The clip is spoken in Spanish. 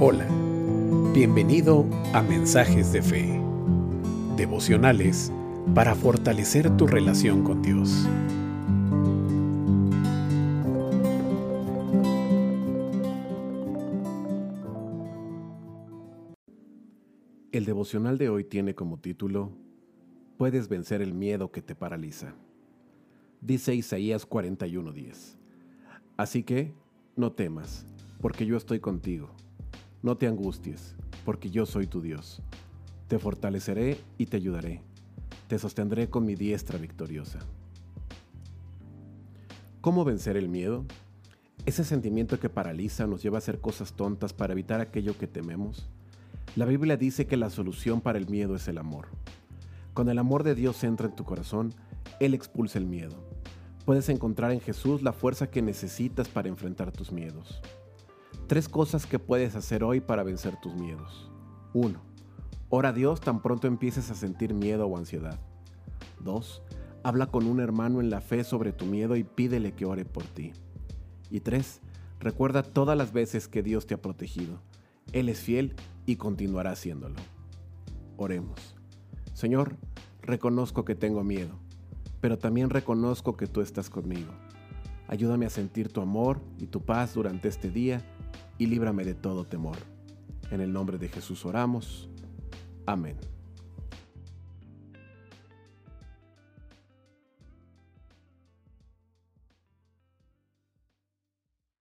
Hola, bienvenido a Mensajes de Fe, devocionales para fortalecer tu relación con Dios. El devocional de hoy tiene como título Puedes vencer el miedo que te paraliza. Dice Isaías 41:10. Así que, no temas, porque yo estoy contigo no te angusties, porque yo soy tu Dios. Te fortaleceré y te ayudaré. Te sostendré con mi diestra victoriosa. ¿Cómo vencer el miedo? Ese sentimiento que paraliza nos lleva a hacer cosas tontas para evitar aquello que tememos. La Biblia dice que la solución para el miedo es el amor. Cuando el amor de Dios entra en tu corazón, Él expulsa el miedo. Puedes encontrar en Jesús la fuerza que necesitas para enfrentar tus miedos. Tres cosas que puedes hacer hoy para vencer tus miedos. 1. Ora a Dios tan pronto empieces a sentir miedo o ansiedad. 2. Habla con un hermano en la fe sobre tu miedo y pídele que ore por ti. Y 3. Recuerda todas las veces que Dios te ha protegido. Él es fiel y continuará haciéndolo. Oremos. Señor, reconozco que tengo miedo, pero también reconozco que tú estás conmigo. Ayúdame a sentir tu amor y tu paz durante este día y líbrame de todo temor. En el nombre de Jesús oramos. Amén.